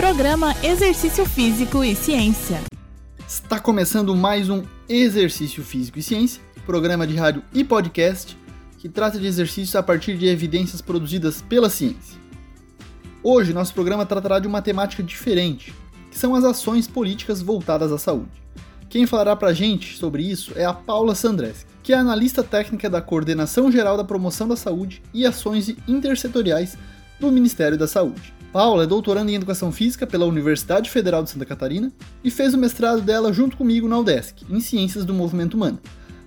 Programa Exercício Físico e Ciência. Está começando mais um Exercício Físico e Ciência, programa de rádio e podcast que trata de exercícios a partir de evidências produzidas pela ciência. Hoje, nosso programa tratará de uma temática diferente, que são as ações políticas voltadas à saúde. Quem falará pra gente sobre isso é a Paula Sandreski, que é analista técnica da Coordenação Geral da Promoção da Saúde e Ações Intersetoriais do Ministério da Saúde. Paula é doutoranda em Educação Física pela Universidade Federal de Santa Catarina e fez o mestrado dela junto comigo na UDESC, em Ciências do Movimento Humano,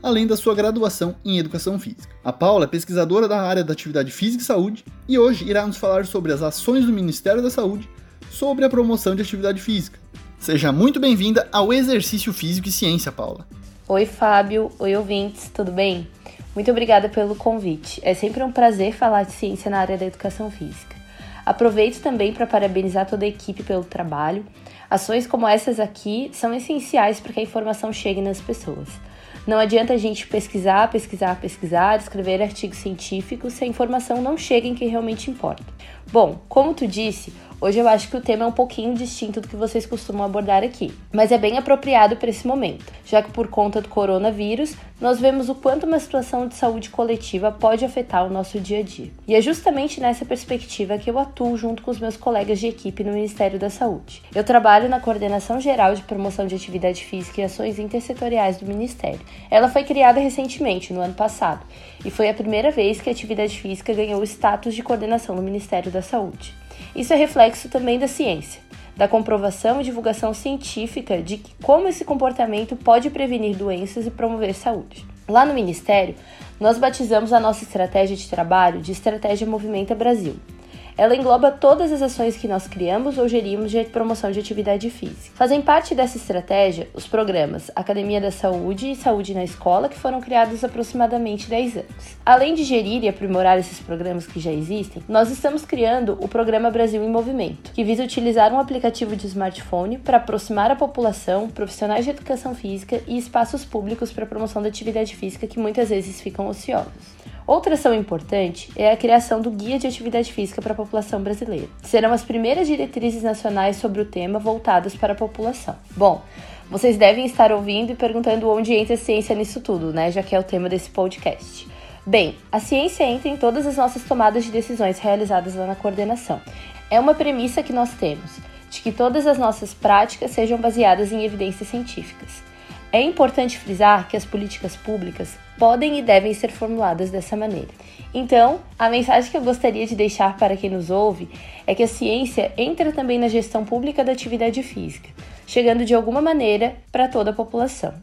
além da sua graduação em Educação Física. A Paula é pesquisadora da área da Atividade Física e Saúde e hoje irá nos falar sobre as ações do Ministério da Saúde sobre a promoção de atividade física. Seja muito bem-vinda ao Exercício Físico e Ciência, Paula. Oi, Fábio. Oi, ouvintes, tudo bem? Muito obrigada pelo convite. É sempre um prazer falar de ciência na área da educação física. Aproveito também para parabenizar toda a equipe pelo trabalho. Ações como essas aqui são essenciais para que a informação chegue nas pessoas. Não adianta a gente pesquisar, pesquisar, pesquisar, escrever artigos científicos se a informação não chega em quem realmente importa. Bom, como tu disse, Hoje eu acho que o tema é um pouquinho distinto do que vocês costumam abordar aqui, mas é bem apropriado para esse momento, já que por conta do coronavírus, nós vemos o quanto uma situação de saúde coletiva pode afetar o nosso dia a dia. E é justamente nessa perspectiva que eu atuo junto com os meus colegas de equipe no Ministério da Saúde. Eu trabalho na Coordenação Geral de Promoção de Atividade Física e Ações Intersetoriais do Ministério. Ela foi criada recentemente, no ano passado, e foi a primeira vez que a atividade física ganhou o status de coordenação no Ministério da Saúde. Isso é reflexo também da ciência, da comprovação e divulgação científica de que como esse comportamento pode prevenir doenças e promover saúde. Lá no Ministério, nós batizamos a nossa estratégia de trabalho de Estratégia Movimenta Brasil. Ela engloba todas as ações que nós criamos ou gerimos de promoção de atividade física. Fazem parte dessa estratégia os programas Academia da Saúde e Saúde na Escola, que foram criados há aproximadamente 10 anos. Além de gerir e aprimorar esses programas que já existem, nós estamos criando o Programa Brasil em Movimento, que visa utilizar um aplicativo de smartphone para aproximar a população, profissionais de educação física e espaços públicos para a promoção da atividade física que muitas vezes ficam ociosos. Outra ação importante é a criação do Guia de Atividade Física para a População Brasileira. Serão as primeiras diretrizes nacionais sobre o tema voltadas para a população. Bom, vocês devem estar ouvindo e perguntando onde entra a ciência nisso tudo, né? Já que é o tema desse podcast. Bem, a ciência entra em todas as nossas tomadas de decisões realizadas lá na coordenação. É uma premissa que nós temos, de que todas as nossas práticas sejam baseadas em evidências científicas. É importante frisar que as políticas públicas podem e devem ser formuladas dessa maneira. Então, a mensagem que eu gostaria de deixar para quem nos ouve é que a ciência entra também na gestão pública da atividade física, chegando de alguma maneira para toda a população.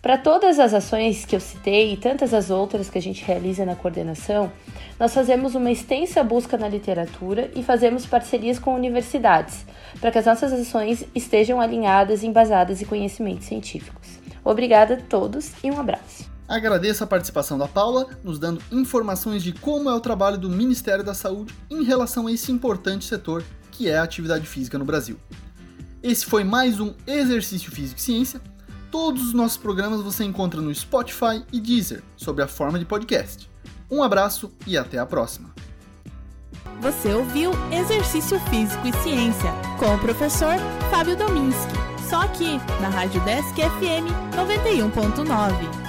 Para todas as ações que eu citei e tantas as outras que a gente realiza na coordenação, nós fazemos uma extensa busca na literatura e fazemos parcerias com universidades, para que as nossas ações estejam alinhadas embasadas em conhecimentos científicos. Obrigada a todos e um abraço. Agradeço a participação da Paula, nos dando informações de como é o trabalho do Ministério da Saúde em relação a esse importante setor que é a atividade física no Brasil. Esse foi mais um Exercício Físico e Ciência. Todos os nossos programas você encontra no Spotify e Deezer, sob a forma de podcast. Um abraço e até a próxima. Você ouviu Exercício Físico e Ciência com o professor Fábio Dominski. Só aqui, na Rádio Desk FM 91.9.